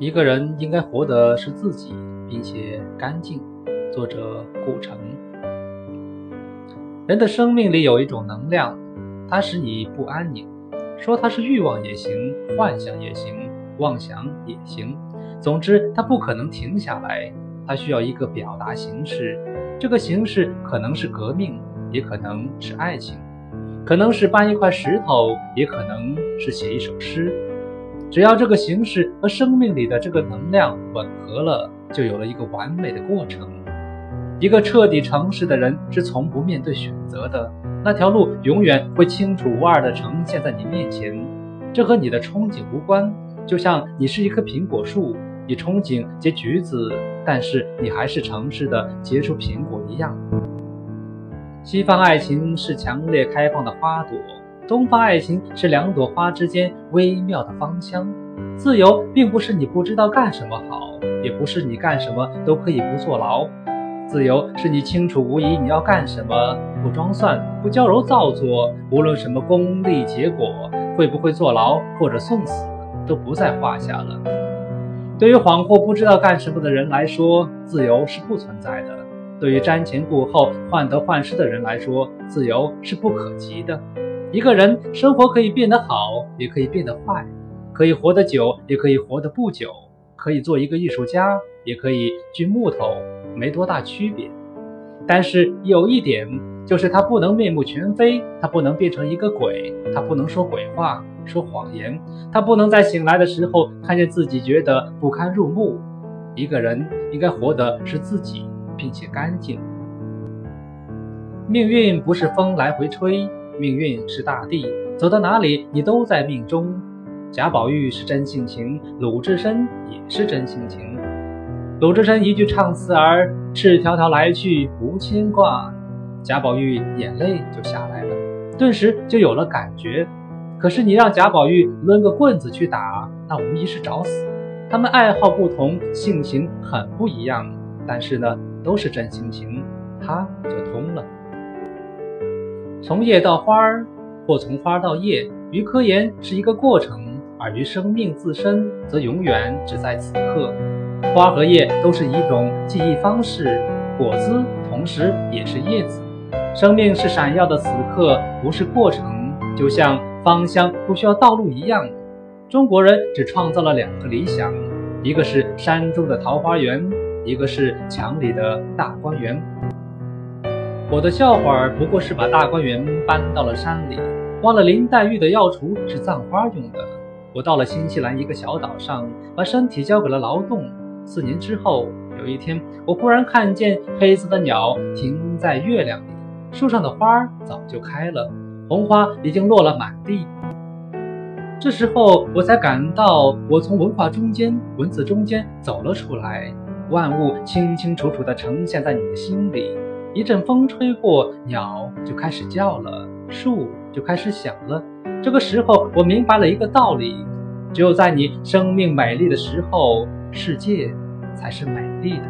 一个人应该活的是自己，并且干净。作者顾城。人的生命里有一种能量，它使你不安宁。说它是欲望也行，幻想也行，妄想也行。总之，它不可能停下来。它需要一个表达形式，这个形式可能是革命，也可能是爱情，可能是搬一块石头，也可能是写一首诗。只要这个形式和生命里的这个能量吻合了，就有了一个完美的过程。一个彻底诚实的人是从不面对选择的，那条路永远会清楚无二地呈现在你面前。这和你的憧憬无关，就像你是一棵苹果树，你憧憬结橘子，但是你还是诚实地结出苹果一样。西方爱情是强烈开放的花朵。东方爱情是两朵花之间微妙的芳香。自由并不是你不知道干什么好，也不是你干什么都可以不坐牢。自由是你清楚无疑你要干什么，不装蒜，不娇柔造作，无论什么功利结果，会不会坐牢或者送死都不在话下了。对于恍惚不知道干什么的人来说，自由是不存在的；对于瞻前顾后、患得患失的人来说，自由是不可及的。一个人生活可以变得好，也可以变得坏；可以活得久，也可以活得不久；可以做一个艺术家，也可以锯木头，没多大区别。但是有一点，就是他不能面目全非，他不能变成一个鬼，他不能说鬼话、说谎言，他不能在醒来的时候看见自己觉得不堪入目。一个人应该活的是自己，并且干净。命运不是风来回吹。命运是大地，走到哪里你都在命中。贾宝玉是真性情，鲁智深也是真性情。鲁智深一句唱词儿，赤条条来去无牵挂，贾宝玉眼泪就下来了，顿时就有了感觉。可是你让贾宝玉抡个棍子去打，那无疑是找死。他们爱好不同，性情很不一样，但是呢，都是真性情，他就通了。从叶到花儿，或从花儿到叶，于科研是一个过程，而于生命自身，则永远只在此刻。花和叶都是一种记忆方式，果子同时也是叶子。生命是闪耀的此刻，不是过程，就像芳香不需要道路一样。中国人只创造了两个理想，一个是山中的桃花源，一个是墙里的大观园。我的笑话不过是把大观园搬到了山里，忘了林黛玉的药橱是葬花用的。我到了新西兰一个小岛上，把身体交给了劳动。四年之后，有一天，我忽然看见黑色的鸟停在月亮里，树上的花早就开了，红花已经落了满地。这时候，我才感到我从文化中间、文字中间走了出来，万物清清楚楚地呈现在你的心里。一阵风吹过，鸟就开始叫了，树就开始响了。这个时候，我明白了一个道理：只有在你生命美丽的时候，世界才是美丽的。